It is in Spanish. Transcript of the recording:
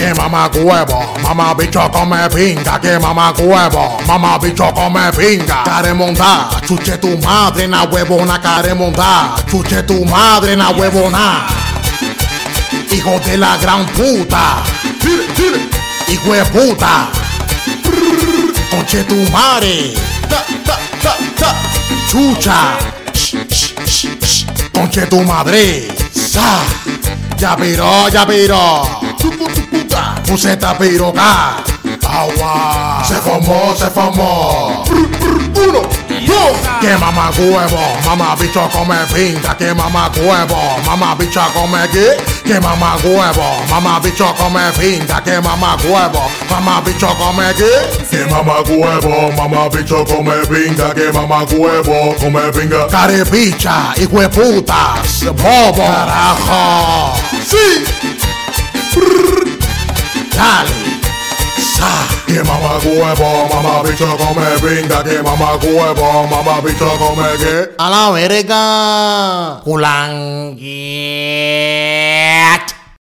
que mamá huevo, mamá bicho come pinga, que mamá huevo, mamá bicho come pinga. Caremonda, chuche tu madre na huevona, caremonda, chuche tu madre na huevona. Hijo de la gran puta, hijo de puta, conche tu madre, chucha, conche tu madre, sa, ya viró, ya viró. Puseta piroca. Agua. Se formó, se formó. Uno, dos. Que mamá huevo, mamá bicho come pinta. Que mamá huevo, mamá bicho come qué. Que mamá huevo, mamá bicho come pinta. Que mamá huevo, mamá bicho come qué. Que mamá huevo, mamá bicho come pinga, que mamá huevo come pinga. Carepicha, hijo de putas, bobo. Carajo. Sí. Dale. Sa. Que mamá huevo, mamá bicho come pinga, que mamá huevo, mamá bicho come qué. A la verga.